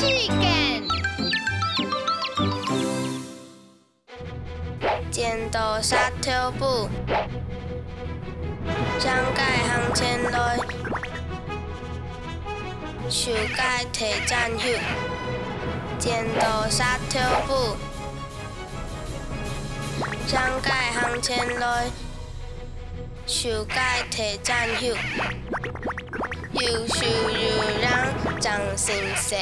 Chicken。前途沙丘步，上盖行千里，树改提战袖。前途沙丘步，上盖行千里，树改提战袖。优秀。ちゃん先生。